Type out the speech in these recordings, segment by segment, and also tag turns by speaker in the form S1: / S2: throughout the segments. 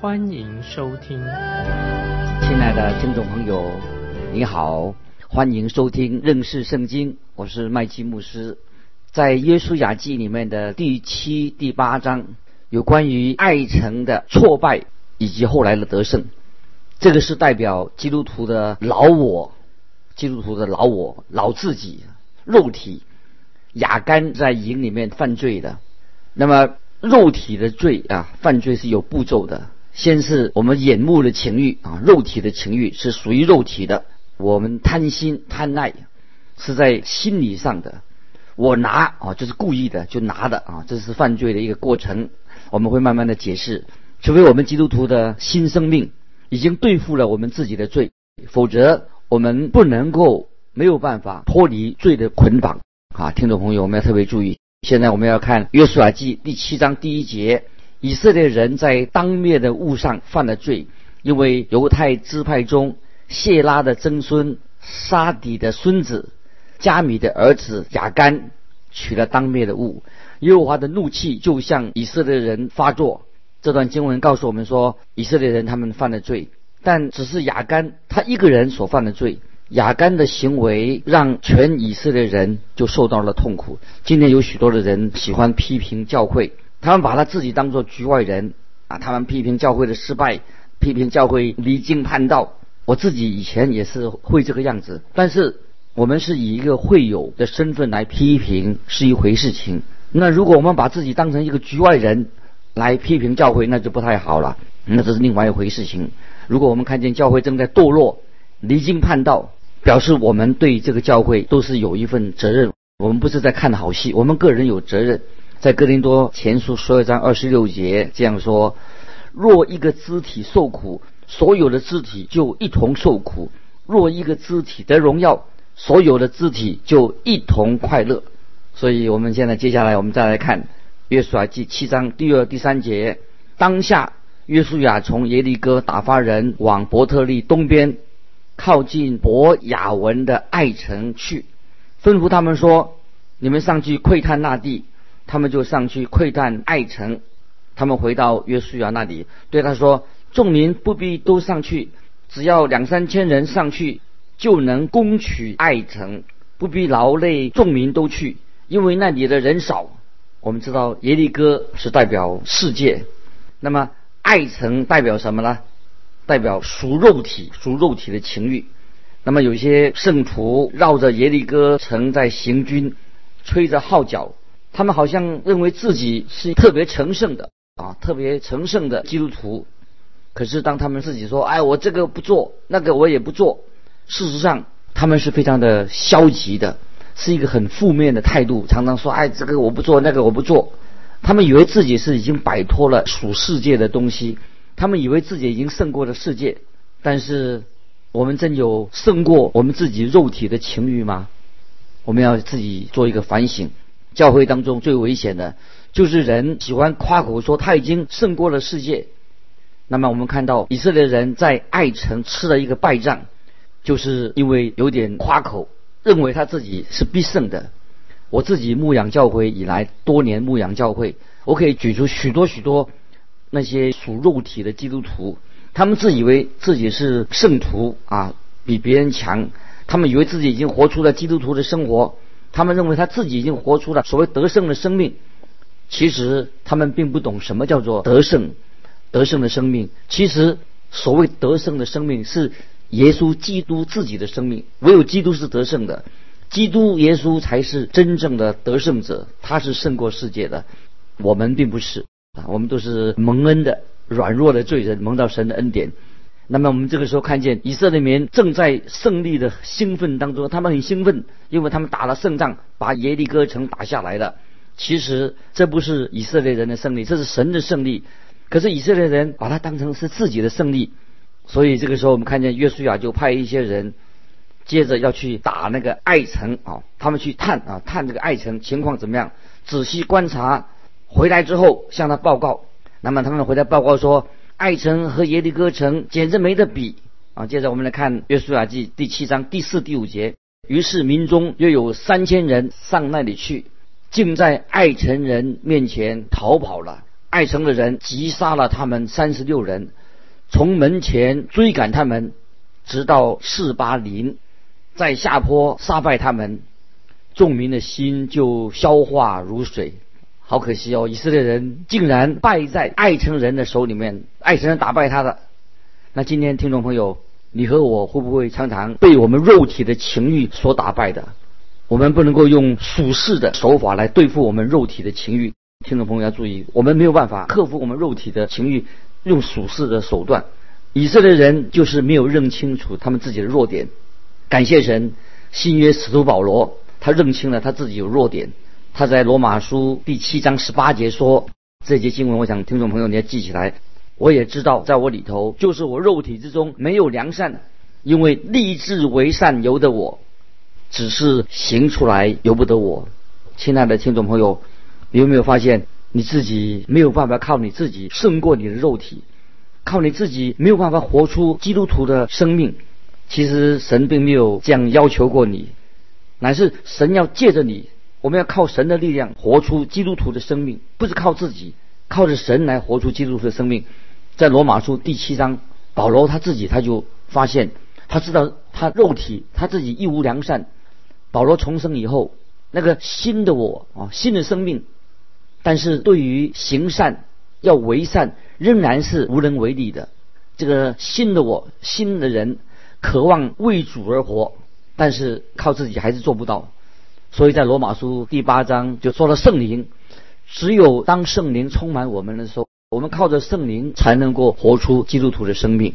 S1: 欢迎收听。
S2: 亲爱的听众朋友，你好，欢迎收听认识圣经，我是麦基牧师。在耶稣雅记里面的第七、第八章，有关于爱城的挫败以及后来的得胜。这个是代表基督徒的老我，基督徒的老我、老自己、肉体。雅干在营里面犯罪的，那么肉体的罪啊，犯罪是有步骤的。先是我们眼目的情欲啊，肉体的情欲是属于肉体的。我们贪心贪爱是在心理上的。我拿啊，这是故意的，就拿的啊，这是犯罪的一个过程。我们会慢慢的解释，除非我们基督徒的新生命已经对付了我们自己的罪，否则我们不能够没有办法脱离罪的捆绑啊！听众朋友，我们要特别注意。现在我们要看约书亚记第七章第一节，以色列人在当灭的物上犯了罪，因为犹太支派中谢拉的曾孙沙底的孙子。加米的儿子亚干取了当灭的物，耶和华的怒气就向以色列人发作。这段经文告诉我们说，以色列人他们犯了罪，但只是亚干他一个人所犯的罪。亚干的行为让全以色列人就受到了痛苦。今天有许多的人喜欢批评教会，他们把他自己当作局外人啊，他们批评教会的失败，批评教会离经叛道。我自己以前也是会这个样子，但是。我们是以一个会友的身份来批评是一回事情。那如果我们把自己当成一个局外人来批评教会，那就不太好了。那这是另外一回事情。如果我们看见教会正在堕落、离经叛道，表示我们对这个教会都是有一份责任。我们不是在看好戏，我们个人有责任。在哥林多前书十二章二十六节这样说：若一个肢体受苦，所有的肢体就一同受苦；若一个肢体得荣耀，所有的肢体就一同快乐，所以我们现在接下来我们再来看约书亚记七章第二、第三节。当下约书亚从耶利哥打发人往伯特利东边，靠近伯雅文的爱城去，吩咐他们说：“你们上去窥探那地。”他们就上去窥探爱城。他们回到约书亚那里，对他说：“众民不必都上去，只要两三千人上去。”就能攻取爱城，不必劳累众民都去，因为那里的人少。我们知道耶利哥是代表世界，那么爱城代表什么呢？代表属肉体、属肉体的情欲。那么有些圣徒绕着耶利哥城在行军，吹着号角，他们好像认为自己是特别成圣的啊，特别成圣的基督徒。可是当他们自己说：“哎，我这个不做，那个我也不做。”事实上，他们是非常的消极的，是一个很负面的态度，常常说：“哎，这个我不做，那个我不做。”他们以为自己是已经摆脱了属世界的东西，他们以为自己已经胜过了世界。但是，我们真有胜过我们自己肉体的情欲吗？我们要自己做一个反省。教会当中最危险的，就是人喜欢夸口说他已经胜过了世界。那么，我们看到以色列人在爱城吃了一个败仗。就是因为有点夸口，认为他自己是必胜的。我自己牧养教会以来，多年牧养教会，我可以举出许多许多那些属肉体的基督徒，他们自以为自己是圣徒啊，比别人强。他们以为自己已经活出了基督徒的生活，他们认为他自己已经活出了所谓得胜的生命。其实他们并不懂什么叫做得胜，得胜的生命。其实所谓得胜的生命是。耶稣基督自己的生命，唯有基督是得胜的，基督耶稣才是真正的得胜者，他是胜过世界的，我们并不是啊，我们都是蒙恩的软弱的罪人，蒙到神的恩典。那么我们这个时候看见以色列民正在胜利的兴奋当中，他们很兴奋，因为他们打了胜仗，把耶利哥城打下来了。其实这不是以色列人的胜利，这是神的胜利。可是以色列人把它当成是自己的胜利。所以这个时候我们看见约书亚就派一些人，接着要去打那个爱城啊，他们去探啊探这个爱城情况怎么样，仔细观察，回来之后向他报告。那么他们回来报告说，爱城和耶利哥城简直没得比啊。接着我们来看约书亚记第七章第四、第五节。于是民中约有三千人上那里去，竟在爱城人面前逃跑了。爱城的人击杀了他们三十六人。从门前追赶他们，直到四八林，在下坡杀败他们，众民的心就消化如水。好可惜哦，以色列人竟然败在爱城人的手里面，爱城人打败他的。那今天听众朋友，你和我会不会常常被我们肉体的情欲所打败的？我们不能够用属世的手法来对付我们肉体的情欲。听众朋友要注意，我们没有办法克服我们肉体的情欲。用属世的手段，以色列人就是没有认清楚他们自己的弱点。感谢神，新约使徒保罗他认清了他自己有弱点。他在罗马书第七章十八节说：“这节经文，我想听众朋友你要记起来。我也知道，在我里头就是我肉体之中没有良善，因为立志为善由得我，只是行出来由不得我。”亲爱的听众朋友，你有没有发现？你自己没有办法靠你自己胜过你的肉体，靠你自己没有办法活出基督徒的生命。其实神并没有这样要求过你，乃是神要借着你，我们要靠神的力量活出基督徒的生命，不是靠自己，靠着神来活出基督徒的生命。在罗马书第七章，保罗他自己他就发现，他知道他肉体他自己一无良善。保罗重生以后，那个新的我啊，新的生命。但是对于行善要为善，仍然是无能为力的。这个新的我，新的人，渴望为主而活，但是靠自己还是做不到。所以在罗马书第八章就说了圣灵，只有当圣灵充满我们的时候，我们靠着圣灵才能够活出基督徒的生命。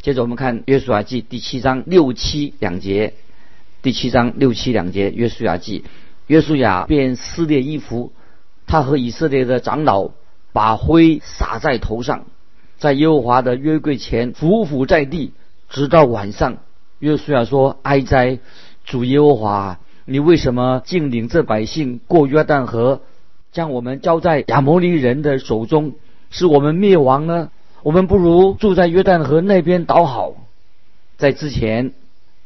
S2: 接着我们看约书亚记第七章六七两节，第七章六七两节约书亚记，约书亚便撕裂衣服。他和以色列的长老把灰撒在头上，在耶和华的约柜前匍匐在地，直到晚上。约书亚说：“哀哉，主耶和华，你为什么竟领这百姓过约旦河，将我们交在亚摩利人的手中，使我们灭亡呢？我们不如住在约旦河那边倒好。”在之前，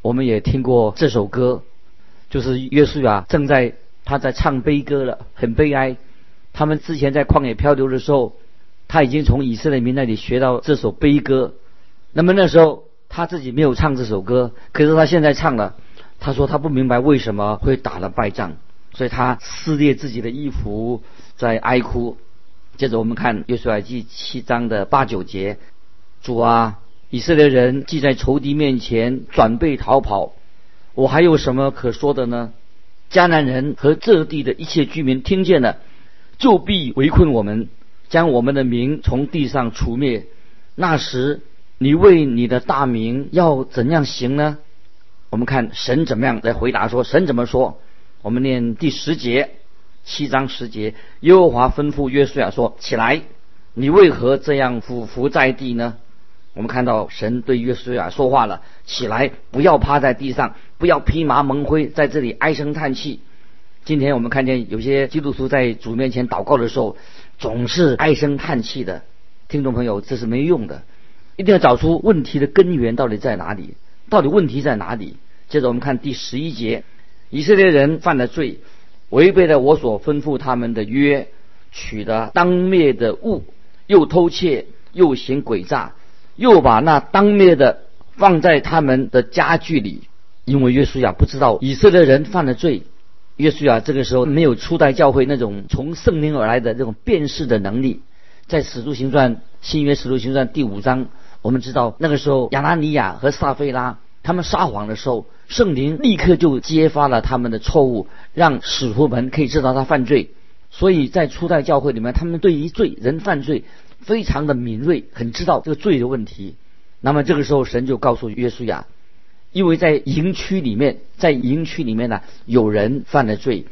S2: 我们也听过这首歌，就是约书亚正在他在唱悲歌了，很悲哀。他们之前在旷野漂流的时候，他已经从以色列民那里学到这首悲歌。那么那时候他自己没有唱这首歌，可是他现在唱了。他说他不明白为什么会打了败仗，所以他撕裂自己的衣服在哀哭。接着我们看约书亚记七章的八九节：主啊，以色列人既在仇敌面前转背逃跑，我还有什么可说的呢？迦南人和这地的一切居民听见了。就必围困我们，将我们的名从地上除灭。那时，你为你的大名要怎样行呢？我们看神怎么样来回答说：神怎么说？我们念第十节，七章十节。耶和华吩咐约书亚说：起来，你为何这样俯伏在地呢？我们看到神对约书亚说话了：起来，不要趴在地上，不要披麻蒙灰，在这里唉声叹气。今天我们看见有些基督徒在主面前祷告的时候，总是唉声叹气的。听众朋友，这是没用的，一定要找出问题的根源到底在哪里？到底问题在哪里？接着我们看第十一节：以色列人犯了罪，违背了我所吩咐他们的约，取得当灭的物，又偷窃，又行诡诈，又把那当灭的放在他们的家具里。因为约书亚不知道以色列人犯了罪。约书亚这个时候没有初代教会那种从圣灵而来的这种辨识的能力，在使徒行传新约使徒行传第五章，我们知道那个时候亚拿尼亚和撒菲拉他们撒谎的时候，圣灵立刻就揭发了他们的错误，让使徒们可以知道他犯罪。所以在初代教会里面，他们对于罪人犯罪非常的敏锐，很知道这个罪的问题。那么这个时候，神就告诉约书亚。因为在营区里面，在营区里面呢，有人犯了罪，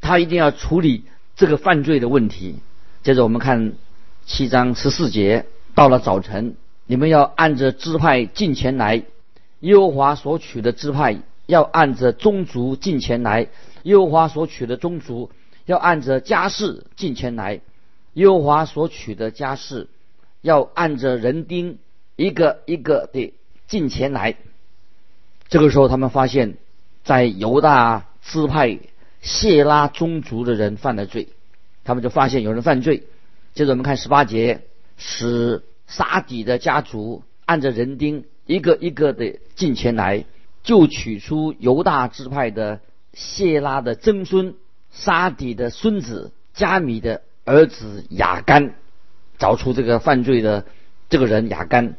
S2: 他一定要处理这个犯罪的问题。接着我们看七章十四节，到了早晨，你们要按着支派进前来，耶和华所取的支派要按着宗族进前来，耶和华所取的宗族要按着家世进前来，耶和华所取的家世要按着人丁一个一个的进前来。这个时候，他们发现，在犹大支派谢拉宗族的人犯了罪，他们就发现有人犯罪。接着我们看十八节，使沙底的家族按着人丁一个一个的进前来，就取出犹大支派的谢拉的曾孙沙底的孙子加米的儿子雅干，找出这个犯罪的这个人雅干。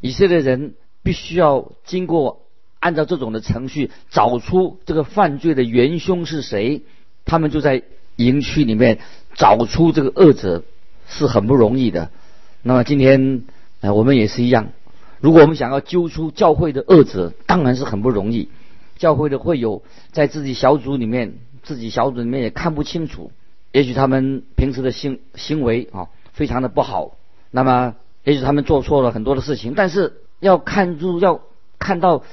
S2: 以色列人必须要经过。按照这种的程序找出这个犯罪的元凶是谁，他们就在营区里面找出这个恶者是很不容易的。那么今天呃我们也是一样，如果我们想要揪出教会的恶者，当然是很不容易。教会的会有在自己小组里面，自己小组里面也看不清楚，也许他们平时的行行为啊非常的不好，那么也许他们做错了很多的事情，但是要看住要看到。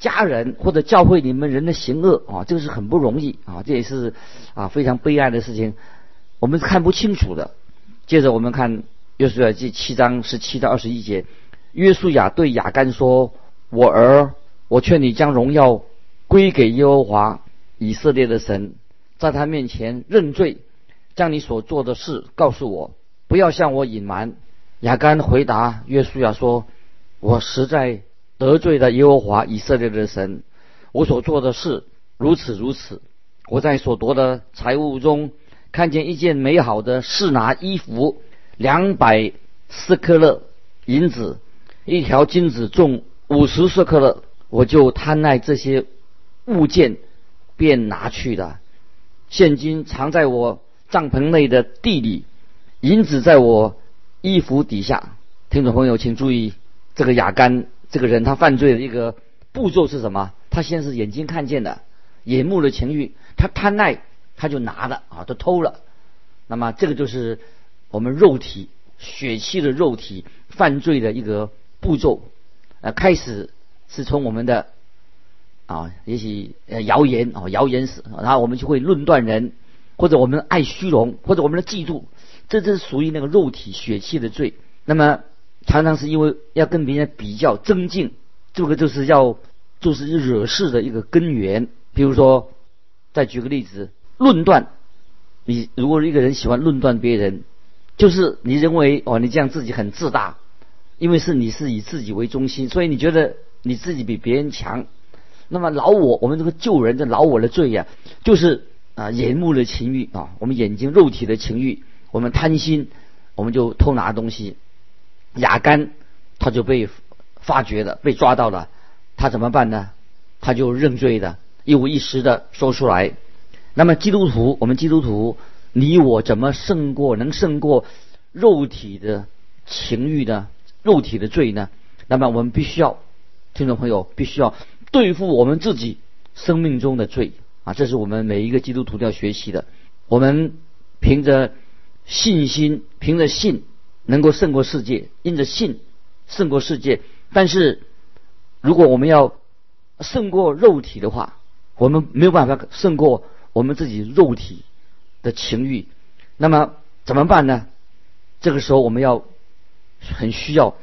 S2: 家人或者教会里面人的行恶啊，这个是很不容易啊，这也是啊非常悲哀的事情，我们看不清楚的。接着我们看约书亚记七章十七到二十一节，约书亚对亚干说：“我儿，我劝你将荣耀归给耶和华以色列的神，在他面前认罪，将你所做的事告诉我，不要向我隐瞒。”亚干回答约书亚说：“我实在。”得罪了耶和华以色列的神，我所做的事如此如此。我在所夺的财物中看见一件美好的士拿衣服，两百斯克勒银子，一条金子重五十斯克勒，我就贪爱这些物件，便拿去了。现金藏在我帐篷内的地里，银子在我衣服底下。听众朋友，请注意这个雅干。这个人他犯罪的一个步骤是什么？他先是眼睛看见的，眼目的情欲，他贪爱，他就拿了啊，他偷了。那么这个就是我们肉体血气的肉体犯罪的一个步骤。呃，开始是从我们的啊，也许呃谣言啊，谣言史，然后我们就会论断人，或者我们爱虚荣，或者我们的嫉妒，这这是属于那个肉体血气的罪。那么。常常是因为要跟别人比较增进，这个就是要就是惹事的一个根源。比如说，再举个例子，论断。你如果一个人喜欢论断别人，就是你认为哦，你这样自己很自大，因为是你是以自己为中心，所以你觉得你自己比别人强。那么老我，我们这个救人的老我的罪呀，就是啊眼目的情欲啊，我们眼睛肉体的情欲，我们贪心，我们就偷拿东西。雅干他就被发觉了，被抓到了，他怎么办呢？他就认罪的，一五一十的说出来。那么基督徒，我们基督徒，你我怎么胜过能胜过肉体的情欲呢？肉体的罪呢？那么我们必须要，听众朋友必须要对付我们自己生命中的罪啊！这是我们每一个基督徒都要学习的。我们凭着信心，凭着信。能够胜过世界，因着信胜过世界。但是，如果我们要胜过肉体的话，我们没有办法胜过我们自己肉体的情欲。那么怎么办呢？这个时候我们要很需要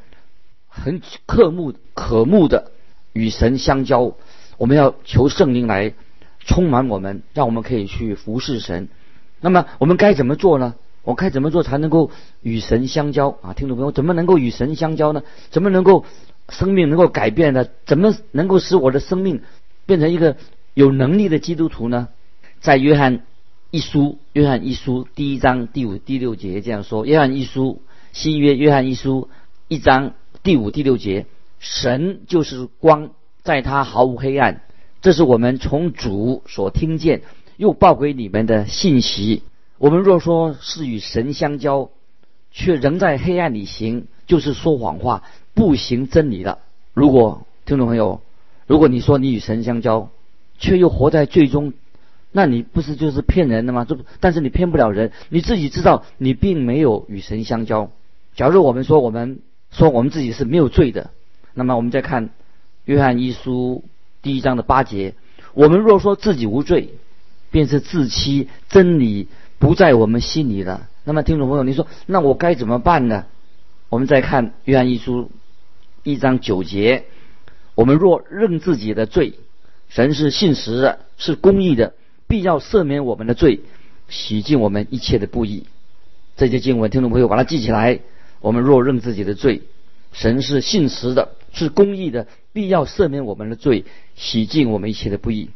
S2: 很渴慕渴慕的与神相交。我们要求圣灵来充满我们，让我们可以去服侍神。那么我们该怎么做呢？我该怎么做才能够与神相交啊？听众朋友，怎么能够与神相交呢？怎么能够生命能够改变呢？怎么能够使我的生命变成一个有能力的基督徒呢？在约翰一书，约翰一书第一章第五、第六节这样说：约翰一书新约约翰一书一章第五、第六节，神就是光，在他毫无黑暗。这是我们从主所听见又报给你们的信息。我们若说是与神相交，却仍在黑暗里行，就是说谎话，不行真理了。如果听众朋友，如果你说你与神相交，却又活在最终，那你不是就是骗人的吗？这但是你骗不了人，你自己知道你并没有与神相交。假如我们说我们说我们自己是没有罪的。那么我们再看约翰一书第一章的八节：我们若说自己无罪，便是自欺，真理不在我们心里了。那么听众朋友，你说那我该怎么办呢？我们再看约翰一书一章九节：我们若认自己的罪，神是信实的，是公义的，必要赦免我们的罪，洗净我们一切的不义。这些经文，听众朋友把它记起来。我们若认自己的罪，神是信实的，是公义的，必要赦免我们的罪，洗净我们一切的不义。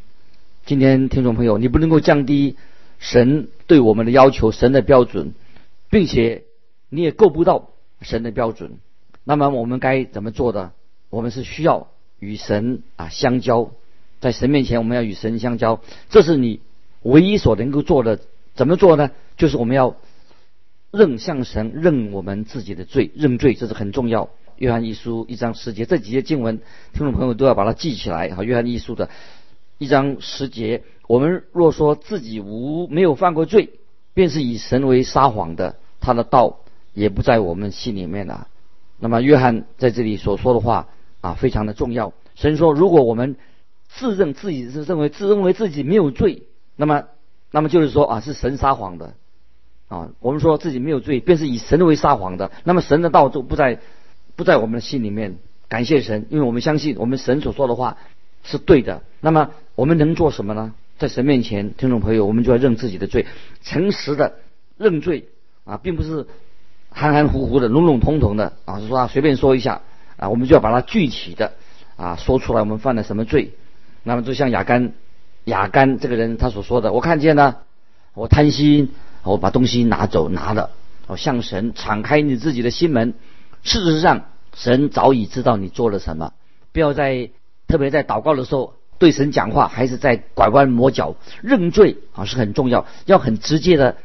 S2: 今天听众朋友，你不能够降低神对我们的要求，神的标准，并且你也够不到神的标准。那么我们该怎么做的？我们是需要与神啊相交，在神面前我们要与神相交，这是你唯一所能够做的。怎么做呢？就是我们要。认向神，认我们自己的罪，认罪，这是很重要。约翰一书一章十节，这几节经文，听众朋友都要把它记起来。哈，约翰一书的一章十节，我们若说自己无没有犯过罪，便是以神为撒谎的，他的道也不在我们心里面了。那么，约翰在这里所说的话啊，非常的重要。神说，如果我们自认自己是认为自认为自己没有罪，那么，那么就是说啊，是神撒谎的。啊，我们说自己没有罪，便是以神为撒谎的。那么神的道就不在，不在我们的心里面。感谢神，因为我们相信我们神所说的话是对的。那么我们能做什么呢？在神面前，听众朋友，我们就要认自己的罪，诚实的认罪啊，并不是含含糊糊的、笼笼统统的啊，是说啊随便说一下啊，我们就要把它具体的啊说出来，我们犯了什么罪。那么就像雅干，雅干这个人他所说的，我看见呢，我贪心。我把东西拿走，拿了，哦向神敞开你自己的心门。事实上，神早已知道你做了什么。不要在特别在祷告的时候对神讲话，还是在拐弯抹角认罪啊，是很重要。要很直接的，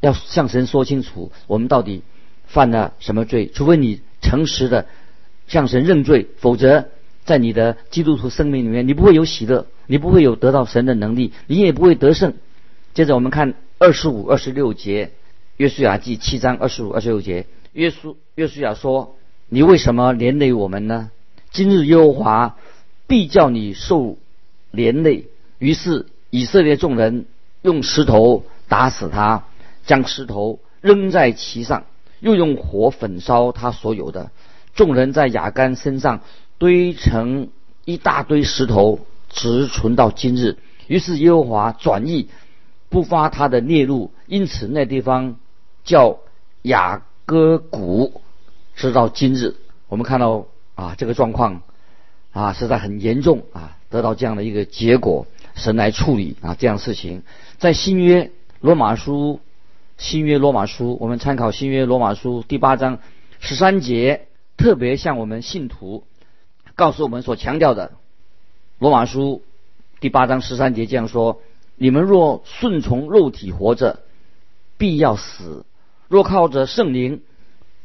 S2: 要向神说清楚我们到底犯了什么罪。除非你诚实的向神认罪，否则在你的基督徒生命里面，你不会有喜乐，你不会有得到神的能力，你也不会得胜。接着我们看。二十五、二十六节，约书亚记七章二十五、二十六节，约书约书亚说：“你为什么连累我们呢？今日耶和华必叫你受连累。”于是以色列众人用石头打死他，将石头扔在其上，又用火焚烧他所有的。众人在雅干身上堆成一大堆石头，直存到今日。于是耶和华转意。不发他的孽路，因此那地方叫雅各谷，直到今日。我们看到啊，这个状况啊，实在很严重啊，得到这样的一个结果，神来处理啊这样事情。在新约罗马书，新约罗马书，我们参考新约罗马书第八章十三节，特别向我们信徒告诉我们所强调的，罗马书第八章十三节这样说。你们若顺从肉体活着，必要死；若靠着圣灵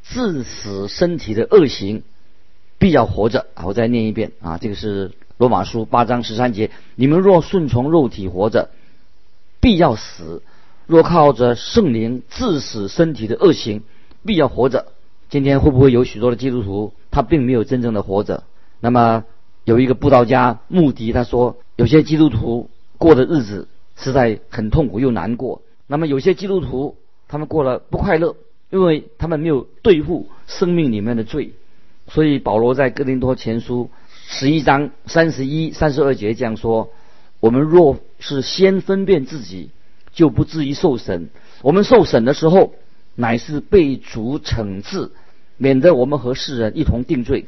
S2: 致死身体的恶行，必要活着。啊，我再念一遍啊，这个是罗马书八章十三节。你们若顺从肉体活着，必要死；若靠着圣灵致死身体的恶行，必要活着。今天会不会有许多的基督徒，他并没有真正的活着？那么有一个布道家穆迪他说，有些基督徒过的日子。实在很痛苦又难过。那么有些基督徒，他们过了不快乐，因为他们没有对付生命里面的罪。所以保罗在哥林多前书十一章三十一、三十二节这样说：我们若是先分辨自己，就不至于受审。我们受审的时候，乃是被主惩治，免得我们和世人一同定罪。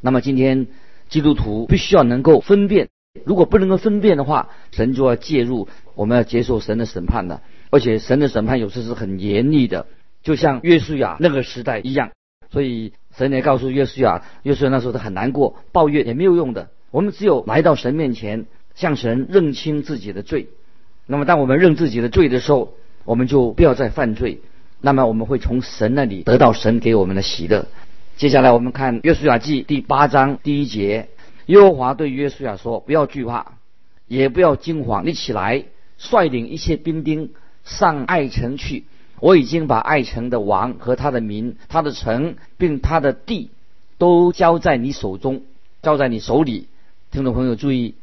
S2: 那么今天基督徒必须要能够分辨。如果不能够分辨的话，神就要介入，我们要接受神的审判的。而且神的审判有时是很严厉的，就像约书亚那个时代一样。所以神也告诉约书亚，约书亚那时候他很难过，抱怨也没有用的。我们只有来到神面前，向神认清自己的罪。那么当我们认自己的罪的时候，我们就不要再犯罪。那么我们会从神那里得到神给我们的喜乐。接下来我们看约书亚记第八章第一节。耶和华对约书亚说：“不要惧怕，也不要惊慌。你起来，率领一切兵丁上爱城去。我已经把爱城的王和他的民、他的城并他的地都交在你手中，交在你手里。听众朋友注意，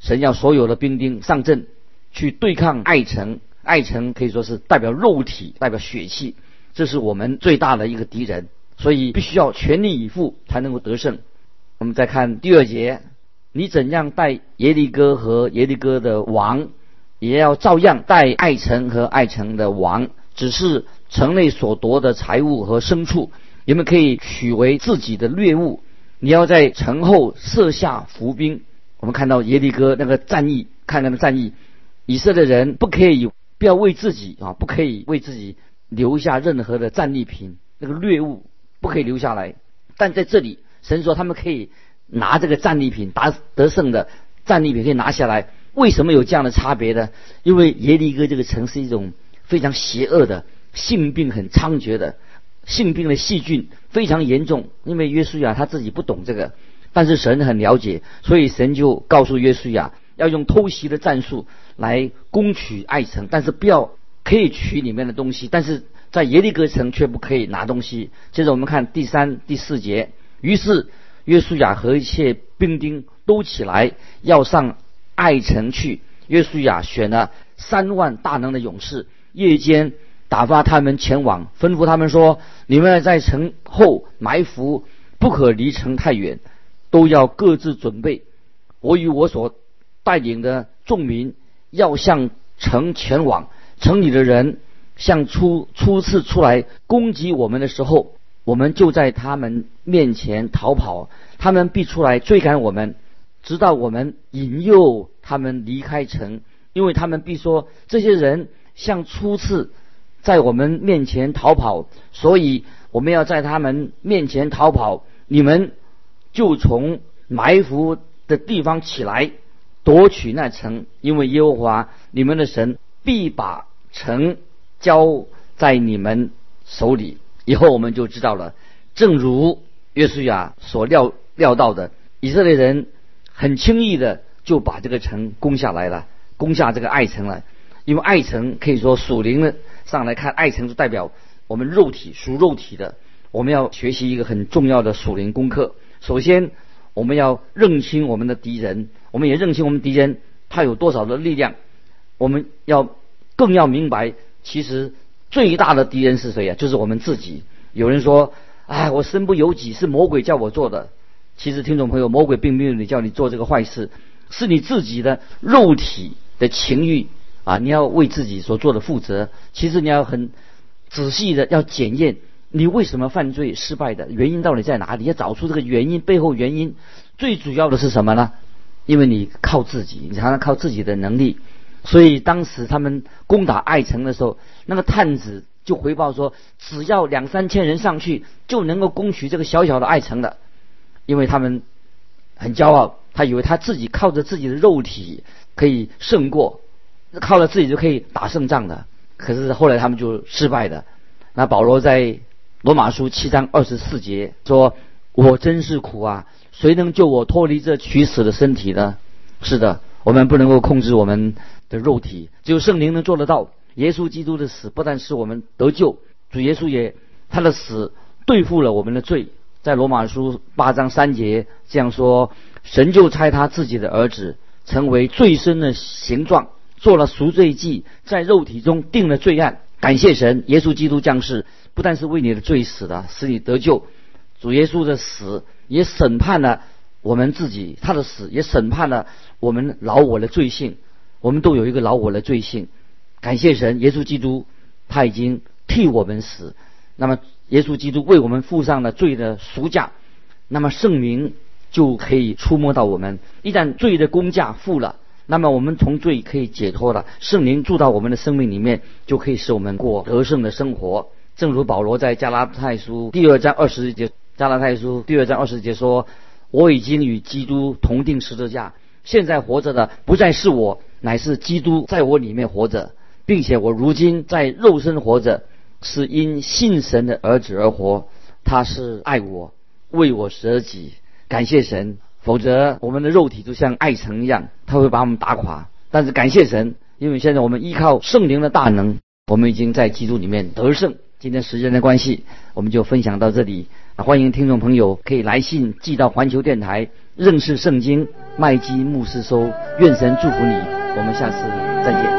S2: 神要所有的兵丁上阵去对抗爱城。爱城可以说是代表肉体，代表血气，这是我们最大的一个敌人，所以必须要全力以赴才能够得胜。我们再看第二节，你怎样带耶利哥和耶利哥的王，也要照样带爱城和爱城的王，只是城内所夺的财物和牲畜，你们可以取为自己的掠物。你要在城后设下伏兵。我们看到耶利哥那个战役，看那个战役，以色列人不可以。不要为自己啊，不可以为自己留下任何的战利品，那个掠物不可以留下来。但在这里，神说他们可以拿这个战利品，达得胜的战利品可以拿下来。为什么有这样的差别呢？因为耶利哥这个城是一种非常邪恶的性病很猖獗的性病的细菌非常严重。因为约书亚他自己不懂这个，但是神很了解，所以神就告诉约书亚。要用偷袭的战术来攻取爱城，但是不要可以取里面的东西，但是在耶利哥城却不可以拿东西。接着我们看第三、第四节。于是约书亚和一切兵丁都起来要上爱城去。约书亚选了三万大能的勇士，夜间打发他们前往，吩咐他们说：“你们在城后埋伏，不可离城太远，都要各自准备。我与我所。”带领的众民要向城前往，城里的人向初初次出来攻击我们的时候，我们就在他们面前逃跑，他们必出来追赶我们，直到我们引诱他们离开城，因为他们必说这些人像初次在我们面前逃跑，所以我们要在他们面前逃跑，你们就从埋伏的地方起来。夺取那城，因为耶和华你们的神必把城交在你们手里。以后我们就知道了，正如约书亚所料料到的，以色列人很轻易的就把这个城攻下来了，攻下这个爱城了。因为爱城可以说属灵的上来看，爱城是代表我们肉体属肉体的。我们要学习一个很重要的属灵功课。首先，我们要认清我们的敌人。我们也认清我们敌人他有多少的力量，我们要更要明白，其实最大的敌人是谁呀？就是我们自己。有人说：“哎，我身不由己，是魔鬼叫我做的。”其实，听众朋友，魔鬼并没有你叫你做这个坏事，是你自己的肉体的情欲啊！你要为自己所做的负责。其实你要很仔细的要检验你为什么犯罪失败的原因到底在哪里，要找出这个原因背后原因。最主要的是什么呢？因为你靠自己，你常常靠自己的能力，所以当时他们攻打爱城的时候，那个探子就回报说，只要两三千人上去就能够攻取这个小小的爱城的，因为他们很骄傲，他以为他自己靠着自己的肉体可以胜过，靠着自己就可以打胜仗的。可是后来他们就失败的。那保罗在罗马书七章二十四节说：“我真是苦啊。”谁能救我脱离这取死的身体呢？是的，我们不能够控制我们的肉体，只有圣灵能做得到。耶稣基督的死不但使我们得救，主耶稣也他的死对付了我们的罪。在罗马书八章三节这样说：神就差他自己的儿子成为最深的形状，做了赎罪祭，在肉体中定了罪案。感谢神，耶稣基督降世，不但是为你的罪死的，使你得救。主耶稣的死。也审判了我们自己，他的死也审判了我们老我的罪性。我们都有一个老我的罪性。感谢神，耶稣基督他已经替我们死。那么，耶稣基督为我们付上了罪的赎价，那么圣灵就可以触摸到我们。一旦罪的工价付了，那么我们从罪可以解脱了。圣灵住到我们的生命里面，就可以使我们过得胜的生活。正如保罗在加拉太书第二章二十节。加拉太书第二章二十节说：“我已经与基督同定十字架，现在活着的不再是我，乃是基督在我里面活着，并且我如今在肉身活着，是因信神的儿子而活。他是爱我，为我舍己。感谢神，否则我们的肉体就像爱城一样，他会把我们打垮。但是感谢神，因为现在我们依靠圣灵的大能，我们已经在基督里面得胜。今天时间的关系，我们就分享到这里。欢迎听众朋友可以来信寄到环球电台认识圣经麦基牧师收。愿神祝福你，我们下次再见。